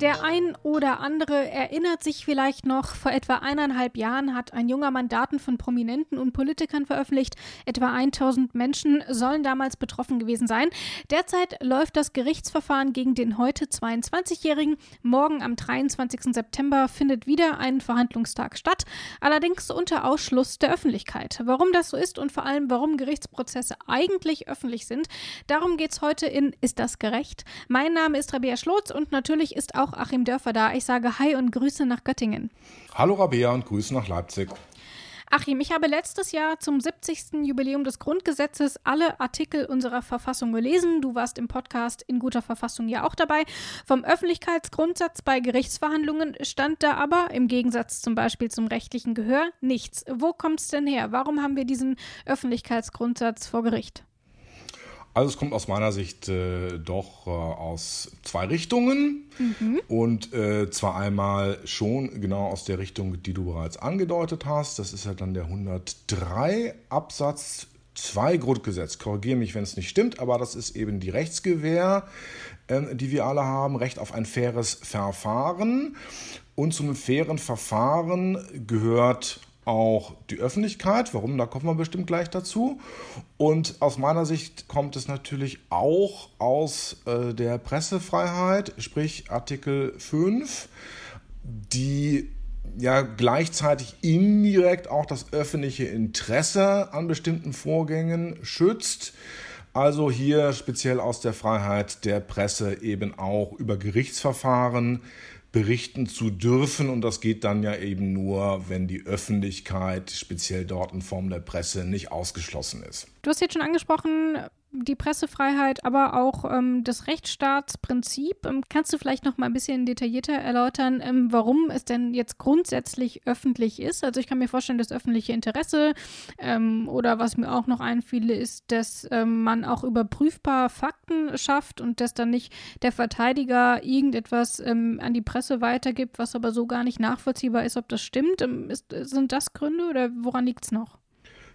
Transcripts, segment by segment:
Der ein oder andere erinnert sich vielleicht noch, vor etwa eineinhalb Jahren hat ein junger Mann Daten von Prominenten und Politikern veröffentlicht. Etwa 1000 Menschen sollen damals betroffen gewesen sein. Derzeit läuft das Gerichtsverfahren gegen den heute 22-Jährigen. Morgen am 23. September findet wieder ein Verhandlungstag statt, allerdings unter Ausschluss der Öffentlichkeit. Warum das so ist und vor allem, warum Gerichtsprozesse eigentlich öffentlich sind, darum geht es heute in Ist das gerecht? Mein Name ist Rabea Schlotz und natürlich ist auch auch Achim Dörfer da. Ich sage Hi und Grüße nach Göttingen. Hallo Rabea und Grüße nach Leipzig. Achim, ich habe letztes Jahr zum 70. Jubiläum des Grundgesetzes alle Artikel unserer Verfassung gelesen. Du warst im Podcast in guter Verfassung ja auch dabei. Vom Öffentlichkeitsgrundsatz bei Gerichtsverhandlungen stand da aber, im Gegensatz zum Beispiel zum rechtlichen Gehör, nichts. Wo kommt es denn her? Warum haben wir diesen Öffentlichkeitsgrundsatz vor Gericht? Also es kommt aus meiner Sicht äh, doch äh, aus zwei Richtungen mhm. und äh, zwar einmal schon genau aus der Richtung, die du bereits angedeutet hast. Das ist ja dann der 103 Absatz 2 Grundgesetz. Korrigiere mich, wenn es nicht stimmt, aber das ist eben die Rechtsgewähr, ähm, die wir alle haben, Recht auf ein faires Verfahren. Und zum fairen Verfahren gehört auch die Öffentlichkeit. Warum? Da kommen wir bestimmt gleich dazu. Und aus meiner Sicht kommt es natürlich auch aus äh, der Pressefreiheit, sprich Artikel 5, die ja gleichzeitig indirekt auch das öffentliche Interesse an bestimmten Vorgängen schützt. Also hier speziell aus der Freiheit der Presse eben auch über Gerichtsverfahren berichten zu dürfen. Und das geht dann ja eben nur, wenn die Öffentlichkeit, speziell dort in Form der Presse, nicht ausgeschlossen ist. Du hast jetzt schon angesprochen, die Pressefreiheit, aber auch ähm, das Rechtsstaatsprinzip. Ähm, kannst du vielleicht noch mal ein bisschen detaillierter erläutern, ähm, warum es denn jetzt grundsätzlich öffentlich ist? Also ich kann mir vorstellen, das öffentliche Interesse ähm, oder was mir auch noch einfiel, ist, dass ähm, man auch überprüfbar Fakten schafft und dass dann nicht der Verteidiger irgendetwas ähm, an die Presse weitergibt, was aber so gar nicht nachvollziehbar ist, ob das stimmt. Ist, sind das Gründe oder woran liegt es noch?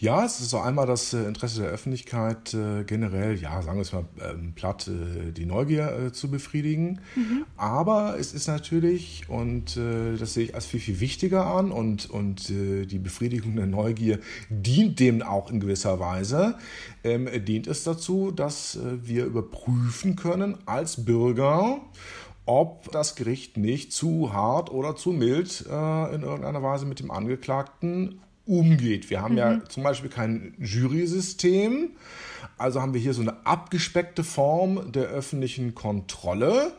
Ja, es ist so einmal das äh, Interesse der Öffentlichkeit äh, generell, ja, sagen wir es mal ähm, platt, äh, die Neugier äh, zu befriedigen. Mhm. Aber es ist natürlich, und äh, das sehe ich als viel, viel wichtiger an, und, und äh, die Befriedigung der Neugier dient dem auch in gewisser Weise, ähm, dient es dazu, dass wir überprüfen können als Bürger, ob das Gericht nicht zu hart oder zu mild in irgendeiner Weise mit dem Angeklagten umgeht. Wir haben mhm. ja zum Beispiel kein Jury-System, also haben wir hier so eine abgespeckte Form der öffentlichen Kontrolle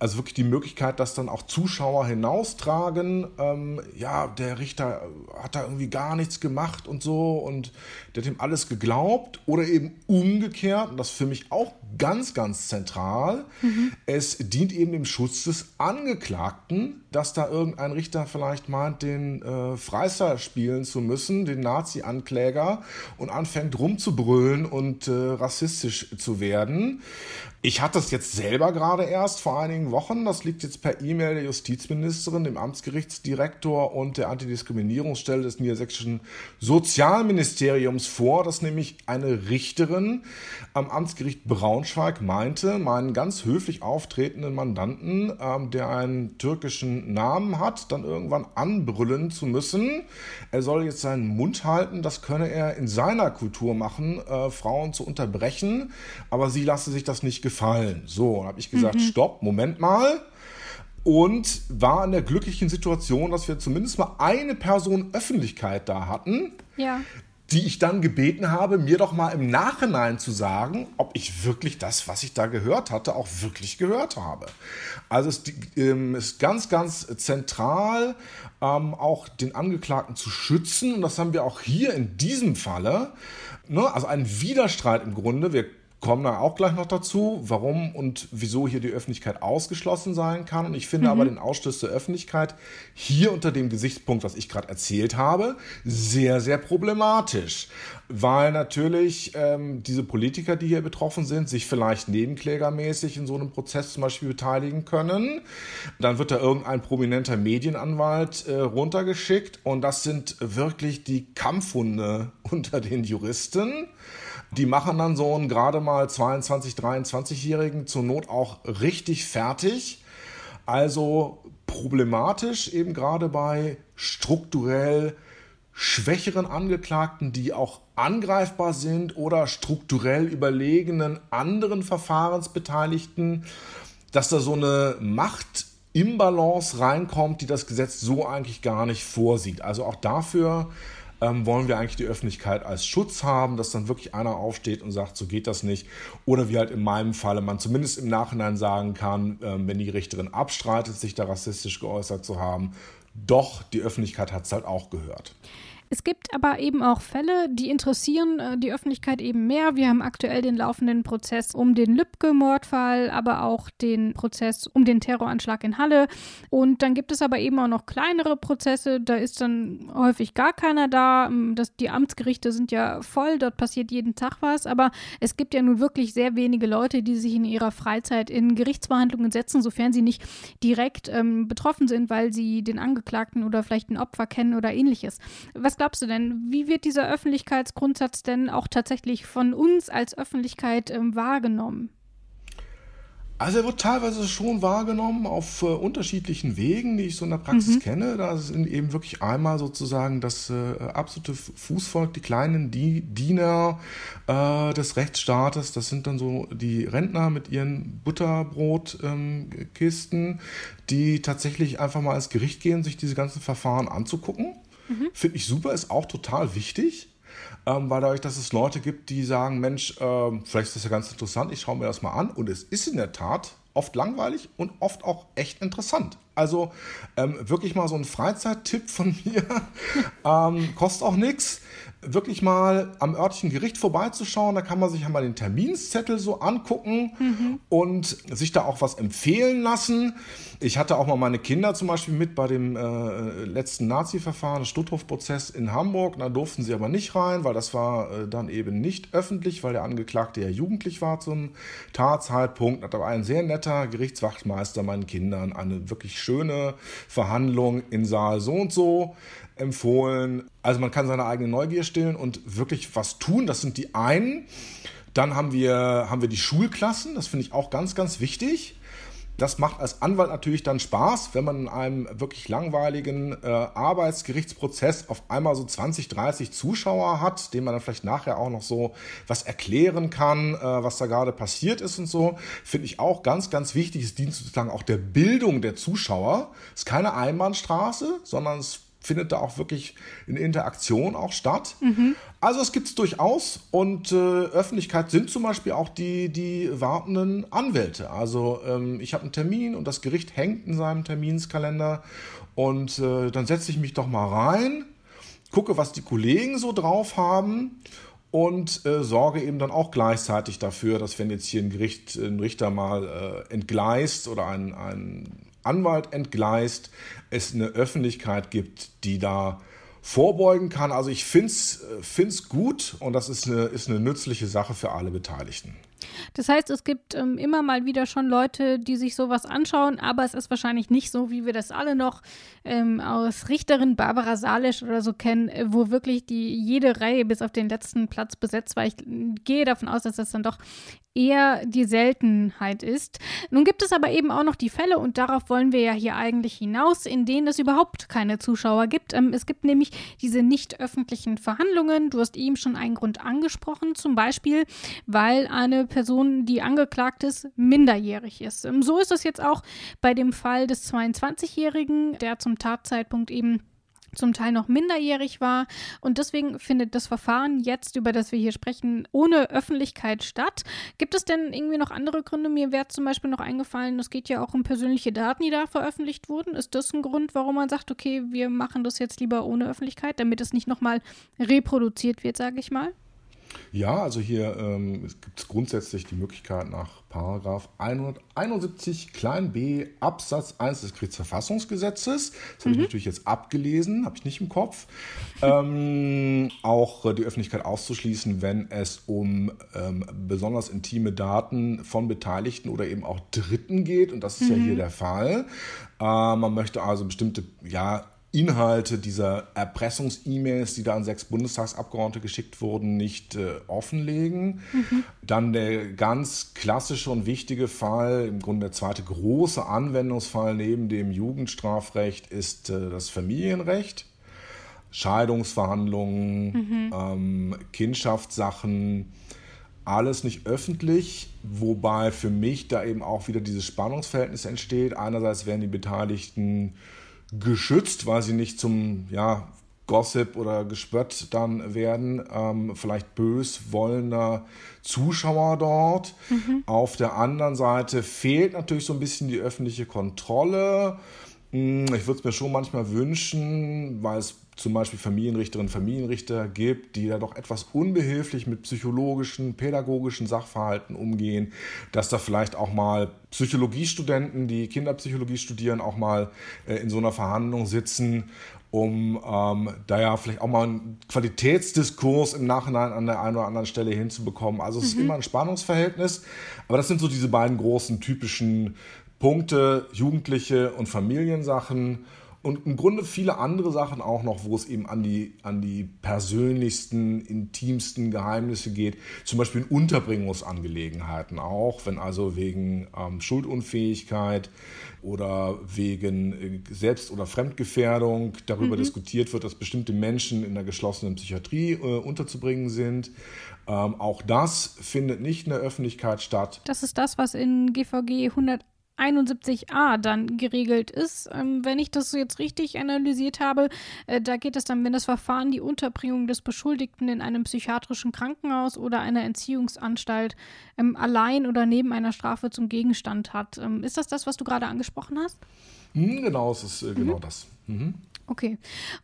also wirklich die Möglichkeit, dass dann auch Zuschauer hinaustragen, ähm, ja, der Richter hat da irgendwie gar nichts gemacht und so und der hat ihm alles geglaubt oder eben umgekehrt, und das ist für mich auch ganz, ganz zentral, mhm. es dient eben dem Schutz des Angeklagten, dass da irgendein Richter vielleicht meint, den äh, Freistar spielen zu müssen, den Nazi-Ankläger und anfängt rumzubrüllen und äh, rassistisch zu werden. Ich hatte es jetzt selber gerade erst vor einigen Wochen. Das liegt jetzt per E-Mail der Justizministerin, dem Amtsgerichtsdirektor und der Antidiskriminierungsstelle des niedersächsischen Sozialministeriums vor, dass nämlich eine Richterin am Amtsgericht Braunschweig meinte, meinen ganz höflich auftretenden Mandanten, ähm, der einen türkischen Namen hat, dann irgendwann anbrüllen zu müssen. Er soll jetzt seinen Mund halten. Das könne er in seiner Kultur machen, äh, Frauen zu unterbrechen. Aber sie lasse sich das nicht gefallen. So, und habe ich gesagt, mhm. stopp, Moment mal. Und war in der glücklichen Situation, dass wir zumindest mal eine Person Öffentlichkeit da hatten, ja. die ich dann gebeten habe, mir doch mal im Nachhinein zu sagen, ob ich wirklich das, was ich da gehört hatte, auch wirklich gehört habe. Also es ähm, ist ganz, ganz zentral, ähm, auch den Angeklagten zu schützen. Und das haben wir auch hier in diesem Falle. Ne? Also ein Widerstreit im Grunde. Wir kommen da auch gleich noch dazu, warum und wieso hier die Öffentlichkeit ausgeschlossen sein kann. Und ich finde mhm. aber den Ausschluss der Öffentlichkeit hier unter dem Gesichtspunkt, was ich gerade erzählt habe, sehr, sehr problematisch. Weil natürlich ähm, diese Politiker, die hier betroffen sind, sich vielleicht nebenklägermäßig in so einem Prozess zum Beispiel beteiligen können. Dann wird da irgendein prominenter Medienanwalt äh, runtergeschickt und das sind wirklich die Kampfhunde unter den Juristen. Die machen dann so einen gerade mal 22, 23-Jährigen zur Not auch richtig fertig. Also problematisch eben gerade bei strukturell schwächeren Angeklagten, die auch angreifbar sind oder strukturell überlegenen anderen Verfahrensbeteiligten, dass da so eine Machtimbalance reinkommt, die das Gesetz so eigentlich gar nicht vorsieht. Also auch dafür ähm, wollen wir eigentlich die Öffentlichkeit als Schutz haben, dass dann wirklich einer aufsteht und sagt, so geht das nicht. Oder wie halt in meinem Falle man zumindest im Nachhinein sagen kann, ähm, wenn die Richterin abstreitet, sich da rassistisch geäußert zu haben, doch, die Öffentlichkeit hat es halt auch gehört. Es gibt aber eben auch Fälle, die interessieren äh, die Öffentlichkeit eben mehr. Wir haben aktuell den laufenden Prozess um den Lübcke-Mordfall, aber auch den Prozess um den Terroranschlag in Halle. Und dann gibt es aber eben auch noch kleinere Prozesse. Da ist dann häufig gar keiner da. Ähm, das, die Amtsgerichte sind ja voll, dort passiert jeden Tag was. Aber es gibt ja nun wirklich sehr wenige Leute, die sich in ihrer Freizeit in Gerichtsverhandlungen setzen, sofern sie nicht direkt ähm, betroffen sind, weil sie den Angeklagten oder vielleicht ein Opfer kennen oder ähnliches. Was glaubst du denn, wie wird dieser Öffentlichkeitsgrundsatz denn auch tatsächlich von uns als Öffentlichkeit ähm, wahrgenommen? Also er wird teilweise schon wahrgenommen auf äh, unterschiedlichen Wegen, die ich so in der Praxis mhm. kenne. Da sind eben wirklich einmal sozusagen das äh, absolute Fußvolk, die kleinen die Diener äh, des Rechtsstaates. Das sind dann so die Rentner mit ihren Butterbrotkisten, ähm, die tatsächlich einfach mal ins Gericht gehen, sich diese ganzen Verfahren anzugucken Mhm. Finde ich super, ist auch total wichtig. Ähm, weil dadurch, dass es Leute gibt, die sagen, Mensch, äh, vielleicht ist das ja ganz interessant, ich schaue mir das mal an. Und es ist in der Tat oft langweilig und oft auch echt interessant. Also ähm, wirklich mal so ein Freizeittipp von mir, ähm, kostet auch nichts wirklich mal am örtlichen Gericht vorbeizuschauen. Da kann man sich einmal den Terminszettel so angucken mhm. und sich da auch was empfehlen lassen. Ich hatte auch mal meine Kinder zum Beispiel mit bei dem äh, letzten Nazi-Verfahren, Stutthof-Prozess in Hamburg. Da durften sie aber nicht rein, weil das war äh, dann eben nicht öffentlich, weil der Angeklagte ja jugendlich war zum Tatzeitpunkt. Hat aber ein sehr netter Gerichtswachtmeister meinen Kindern eine wirklich schöne Verhandlung in Saal so und so empfohlen. Also man kann seine eigene Neugier stillen und wirklich was tun. Das sind die einen. Dann haben wir, haben wir die Schulklassen. Das finde ich auch ganz, ganz wichtig. Das macht als Anwalt natürlich dann Spaß, wenn man in einem wirklich langweiligen äh, Arbeitsgerichtsprozess auf einmal so 20, 30 Zuschauer hat, denen man dann vielleicht nachher auch noch so was erklären kann, äh, was da gerade passiert ist und so. Finde ich auch ganz, ganz wichtig. Es dient sozusagen auch der Bildung der Zuschauer. Es ist keine Einbahnstraße, sondern es findet da auch wirklich eine Interaktion auch statt. Mhm. Also es gibt es durchaus und äh, Öffentlichkeit sind zum Beispiel auch die, die wartenden Anwälte. Also ähm, ich habe einen Termin und das Gericht hängt in seinem Terminskalender und äh, dann setze ich mich doch mal rein, gucke, was die Kollegen so drauf haben und äh, sorge eben dann auch gleichzeitig dafür, dass wenn jetzt hier ein Gericht, ein Richter mal äh, entgleist oder ein, ein Anwalt entgleist, es eine Öffentlichkeit gibt, die da vorbeugen kann. Also ich finde es gut und das ist eine, ist eine nützliche Sache für alle Beteiligten. Das heißt, es gibt ähm, immer mal wieder schon Leute, die sich sowas anschauen, aber es ist wahrscheinlich nicht so, wie wir das alle noch ähm, aus Richterin Barbara Salisch oder so kennen, äh, wo wirklich die jede Reihe bis auf den letzten Platz besetzt war. Ich gehe davon aus, dass das dann doch eher die Seltenheit ist. Nun gibt es aber eben auch noch die Fälle, und darauf wollen wir ja hier eigentlich hinaus, in denen es überhaupt keine Zuschauer gibt. Ähm, es gibt nämlich diese nicht öffentlichen Verhandlungen. Du hast eben schon einen Grund angesprochen, zum Beispiel, weil eine Person, die angeklagt ist, minderjährig ist. Ähm, so ist es jetzt auch bei dem Fall des 22-Jährigen, der zum Tatzeitpunkt eben zum Teil noch minderjährig war. Und deswegen findet das Verfahren jetzt, über das wir hier sprechen, ohne Öffentlichkeit statt. Gibt es denn irgendwie noch andere Gründe? Mir wäre zum Beispiel noch eingefallen, es geht ja auch um persönliche Daten, die da veröffentlicht wurden. Ist das ein Grund, warum man sagt, okay, wir machen das jetzt lieber ohne Öffentlichkeit, damit es nicht nochmal reproduziert wird, sage ich mal? Ja, also hier ähm, gibt es grundsätzlich die Möglichkeit nach Paragraph 171 klein b Absatz 1 des Kriegsverfassungsgesetzes, das habe ich mhm. natürlich jetzt abgelesen, habe ich nicht im Kopf, ähm, auch äh, die Öffentlichkeit auszuschließen, wenn es um ähm, besonders intime Daten von Beteiligten oder eben auch Dritten geht. Und das ist mhm. ja hier der Fall. Äh, man möchte also bestimmte ja, Inhalte dieser Erpressungs-E-Mails, die da an sechs Bundestagsabgeordnete geschickt wurden, nicht äh, offenlegen. Mhm. Dann der ganz klassische und wichtige Fall, im Grunde der zweite große Anwendungsfall neben dem Jugendstrafrecht ist äh, das Familienrecht. Scheidungsverhandlungen, mhm. ähm, Kindschaftssachen, alles nicht öffentlich, wobei für mich da eben auch wieder dieses Spannungsverhältnis entsteht. Einerseits werden die Beteiligten geschützt, weil sie nicht zum ja, Gossip oder Gespött dann werden, ähm, vielleicht böswollender Zuschauer dort. Mhm. Auf der anderen Seite fehlt natürlich so ein bisschen die öffentliche Kontrolle. Hm, ich würde es mir schon manchmal wünschen, weil es zum Beispiel Familienrichterinnen und Familienrichter gibt, die da doch etwas unbehilflich mit psychologischen, pädagogischen Sachverhalten umgehen, dass da vielleicht auch mal Psychologiestudenten, die Kinderpsychologie studieren, auch mal äh, in so einer Verhandlung sitzen um ähm, da ja vielleicht auch mal einen Qualitätsdiskurs im Nachhinein an der einen oder anderen Stelle hinzubekommen. Also es mhm. ist immer ein Spannungsverhältnis, aber das sind so diese beiden großen typischen Punkte, Jugendliche und Familiensachen und im Grunde viele andere Sachen auch noch, wo es eben an die, an die persönlichsten, intimsten Geheimnisse geht. Zum Beispiel in Unterbringungsangelegenheiten auch, wenn also wegen ähm, Schuldunfähigkeit oder wegen äh, Selbst- oder Fremdgefährdung darüber mhm. diskutiert wird, dass bestimmte Menschen in der geschlossenen Psychiatrie äh, unterzubringen sind. Ähm, auch das findet nicht in der Öffentlichkeit statt. Das ist das, was in GVG 100 71a dann geregelt ist. Ähm, wenn ich das jetzt richtig analysiert habe, äh, da geht es dann, wenn das Verfahren die Unterbringung des Beschuldigten in einem psychiatrischen Krankenhaus oder einer Entziehungsanstalt ähm, allein oder neben einer Strafe zum Gegenstand hat. Ähm, ist das das, was du gerade angesprochen hast? Hm, genau, es ist äh, genau mhm. das. Mhm. Okay.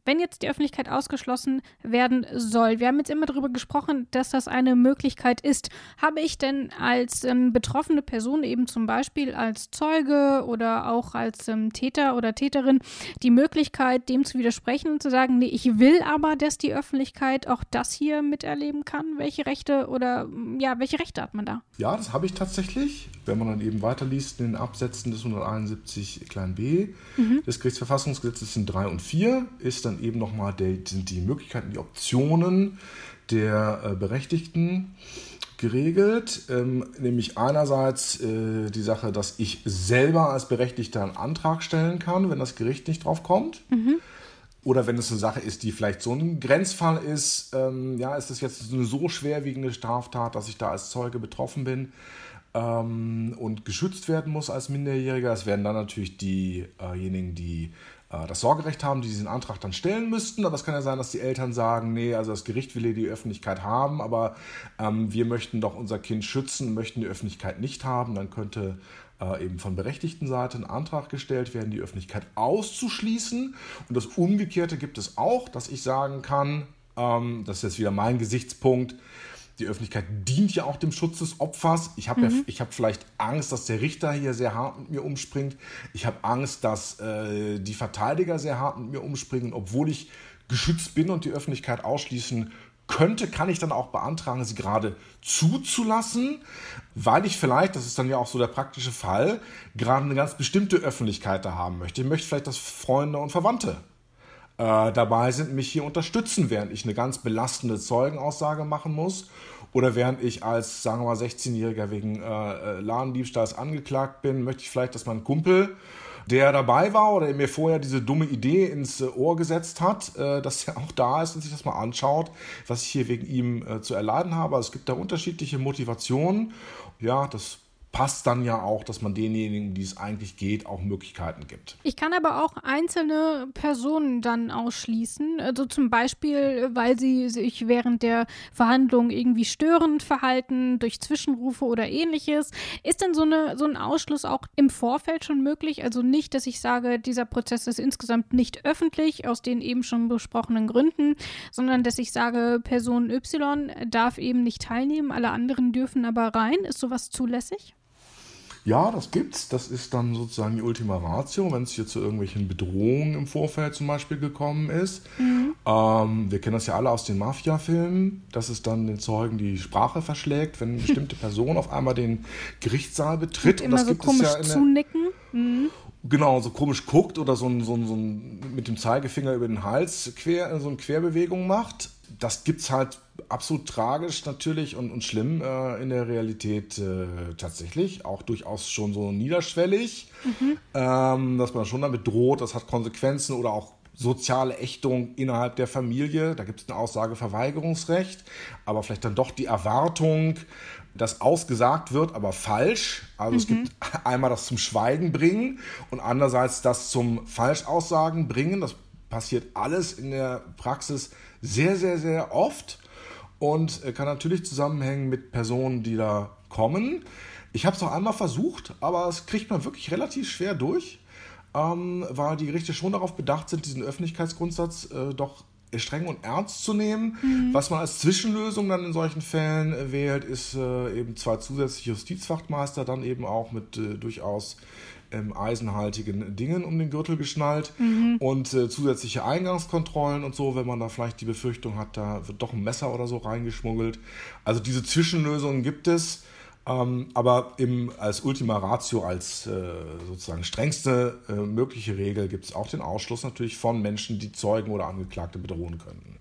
Wenn jetzt die Öffentlichkeit ausgeschlossen werden soll, wir haben jetzt immer darüber gesprochen, dass das eine Möglichkeit ist. Habe ich denn als ähm, betroffene Person, eben zum Beispiel als Zeuge oder auch als ähm, Täter oder Täterin, die Möglichkeit, dem zu widersprechen und zu sagen, nee, ich will aber, dass die Öffentlichkeit auch das hier miterleben kann? Welche Rechte oder ja, welche Rechte hat man da? Ja, das habe ich tatsächlich. Wenn man dann eben weiterliest in den Absätzen des 171 klein b mhm. des Gerichtsverfassungsgesetzes sind 3 und 4 4 ist dann eben nochmal sind die Möglichkeiten, die Optionen der äh, Berechtigten geregelt. Ähm, nämlich einerseits äh, die Sache, dass ich selber als Berechtigter einen Antrag stellen kann, wenn das Gericht nicht drauf kommt. Mhm. Oder wenn es eine Sache ist, die vielleicht so ein Grenzfall ist, ähm, ja, ist das jetzt eine so schwerwiegende Straftat, dass ich da als Zeuge betroffen bin ähm, und geschützt werden muss als Minderjähriger. Es werden dann natürlich diejenigen, die äh, das Sorgerecht haben, die diesen Antrag dann stellen müssten. Aber es kann ja sein, dass die Eltern sagen, nee, also das Gericht will die Öffentlichkeit haben, aber ähm, wir möchten doch unser Kind schützen, möchten die Öffentlichkeit nicht haben. Dann könnte äh, eben von berechtigten Seite ein Antrag gestellt werden, die Öffentlichkeit auszuschließen. Und das Umgekehrte gibt es auch, dass ich sagen kann, ähm, das ist jetzt wieder mein Gesichtspunkt, die Öffentlichkeit dient ja auch dem Schutz des Opfers. Ich habe mhm. ja, hab vielleicht Angst, dass der Richter hier sehr hart mit mir umspringt. Ich habe Angst, dass äh, die Verteidiger sehr hart mit mir umspringen. Obwohl ich geschützt bin und die Öffentlichkeit ausschließen könnte, kann ich dann auch beantragen, sie gerade zuzulassen, weil ich vielleicht, das ist dann ja auch so der praktische Fall, gerade eine ganz bestimmte Öffentlichkeit da haben möchte. Ich möchte vielleicht, dass Freunde und Verwandte äh, dabei sind, mich hier unterstützen, während ich eine ganz belastende Zeugenaussage machen muss oder während ich als, sagen wir mal, 16-Jähriger wegen äh, äh, Ladendiebstahls angeklagt bin, möchte ich vielleicht, dass mein Kumpel, der dabei war oder mir vorher diese dumme Idee ins äh, Ohr gesetzt hat, äh, dass er auch da ist und sich das mal anschaut, was ich hier wegen ihm äh, zu erleiden habe. Also es gibt da unterschiedliche Motivationen. Ja, das passt dann ja auch, dass man denjenigen, die es eigentlich geht, auch Möglichkeiten gibt. Ich kann aber auch einzelne Personen dann ausschließen. Also zum Beispiel, weil sie sich während der Verhandlung irgendwie störend verhalten, durch Zwischenrufe oder ähnliches. Ist denn so, eine, so ein Ausschluss auch im Vorfeld schon möglich? Also nicht, dass ich sage, dieser Prozess ist insgesamt nicht öffentlich, aus den eben schon besprochenen Gründen, sondern dass ich sage, Person Y darf eben nicht teilnehmen, alle anderen dürfen aber rein. Ist sowas zulässig? Ja, das gibt's. Das ist dann sozusagen die Ultima Ratio, wenn es hier zu irgendwelchen Bedrohungen im Vorfeld zum Beispiel gekommen ist. Mhm. Ähm, wir kennen das ja alle aus den Mafia-Filmen, dass es dann den Zeugen die Sprache verschlägt, wenn eine bestimmte Person auf einmal den Gerichtssaal betritt. Und, und das so gibt komisch es ja in der, zunicken. Mhm. Genau, so komisch guckt oder so, ein, so, ein, so ein, mit dem Zeigefinger über den Hals quer, so eine Querbewegung macht. Das gibt's halt absolut tragisch natürlich und, und schlimm äh, in der Realität äh, tatsächlich. Auch durchaus schon so niederschwellig, mhm. ähm, dass man schon damit droht, das hat Konsequenzen oder auch soziale Ächtung innerhalb der Familie. Da gibt es eine Aussageverweigerungsrecht, aber vielleicht dann doch die Erwartung, dass ausgesagt wird, aber falsch. Also mhm. es gibt einmal das zum Schweigen bringen und andererseits das zum Falschaussagen bringen. Das passiert alles in der Praxis sehr, sehr, sehr oft und äh, kann natürlich zusammenhängen mit Personen, die da kommen. Ich habe es noch einmal versucht, aber es kriegt man wirklich relativ schwer durch, ähm, weil die Gerichte schon darauf bedacht sind, diesen Öffentlichkeitsgrundsatz äh, doch streng und ernst zu nehmen. Mhm. Was man als Zwischenlösung dann in solchen Fällen äh, wählt, ist äh, eben zwei zusätzliche Justizwachtmeister, dann eben auch mit äh, durchaus ähm, eisenhaltigen Dingen um den Gürtel geschnallt mhm. und äh, zusätzliche Eingangskontrollen und so, wenn man da vielleicht die Befürchtung hat, da wird doch ein Messer oder so reingeschmuggelt. Also diese Zwischenlösungen gibt es. Ähm, aber im, als Ultima Ratio, als äh, sozusagen strengste äh, mögliche Regel gibt es auch den Ausschluss natürlich von Menschen, die Zeugen oder Angeklagte bedrohen könnten.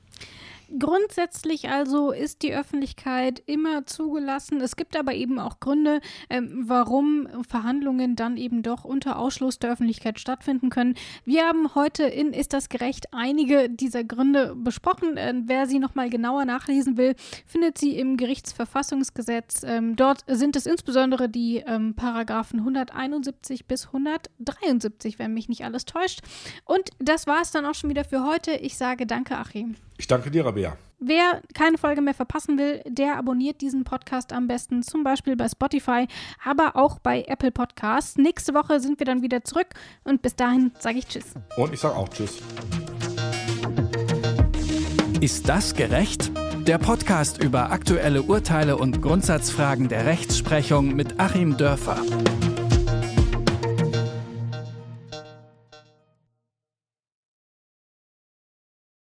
Grundsätzlich also ist die Öffentlichkeit immer zugelassen. Es gibt aber eben auch Gründe, ähm, warum Verhandlungen dann eben doch unter Ausschluss der Öffentlichkeit stattfinden können. Wir haben heute in Ist das gerecht einige dieser Gründe besprochen. Äh, wer sie nochmal genauer nachlesen will, findet sie im Gerichtsverfassungsgesetz. Ähm, dort sind es insbesondere die ähm, Paragraphen 171 bis 173, wenn mich nicht alles täuscht. Und das war es dann auch schon wieder für heute. Ich sage danke, Achim. Ich danke dir, Rabea. Wer keine Folge mehr verpassen will, der abonniert diesen Podcast am besten zum Beispiel bei Spotify, aber auch bei Apple Podcasts. Nächste Woche sind wir dann wieder zurück und bis dahin sage ich Tschüss. Und ich sage auch Tschüss. Ist das gerecht? Der Podcast über aktuelle Urteile und Grundsatzfragen der Rechtsprechung mit Achim Dörfer.